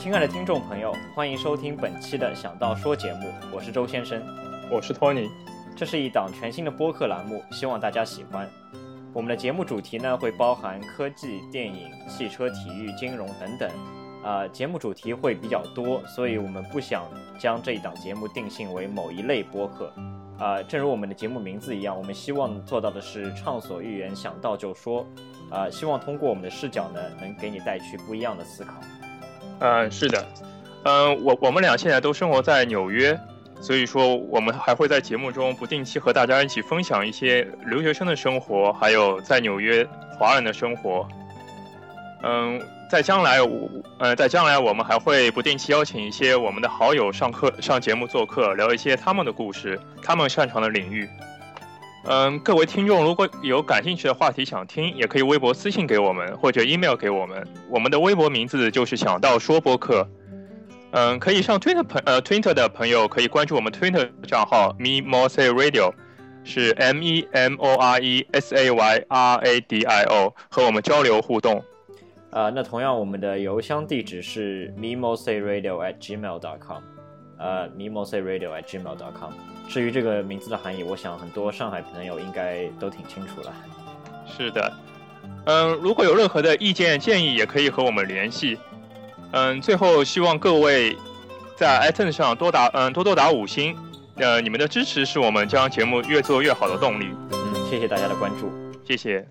亲爱的听众朋友，欢迎收听本期的《想到说》节目，我是周先生，我是托尼。这是一档全新的播客栏目，希望大家喜欢。我们的节目主题呢，会包含科技、电影、汽车、体育、金融等等。啊，节目主题会比较多，所以我们不想将这一档节目定性为某一类播客。啊，正如我们的节目名字一样，我们希望做到的是畅所欲言，想到就说。啊，希望通过我们的视角呢，能给你带去不一样的思考。嗯，是的，嗯，我我们俩现在都生活在纽约，所以说我们还会在节目中不定期和大家一起分享一些留学生的生活，还有在纽约华人的生活。嗯，在将来，我呃，在将来我们还会不定期邀请一些我们的好友上课上节目做客，聊一些他们的故事，他们擅长的领域。嗯，各位听众如果有感兴趣的话题想听，也可以微博私信给我们，或者 email 给我们。我们的微博名字就是想到说播客。嗯，可以上 Twitter 朋呃 Twitter 的朋友可以关注我们 Twitter 账号 Me More Say Radio，是 M E M O R E S A Y R A D I O，和我们交流互动。啊，那同样我们的邮箱地址是 Me More Say Radio at gmail.com More Say Radio at gmail.com。至于这个名字的含义，我想很多上海朋友应该都挺清楚了。是的，嗯，如果有任何的意见建议，也可以和我们联系。嗯，最后希望各位在 iTunes 上多打嗯多多打五星，呃，你们的支持是我们将节目越做越好的动力。嗯，谢谢大家的关注，谢谢。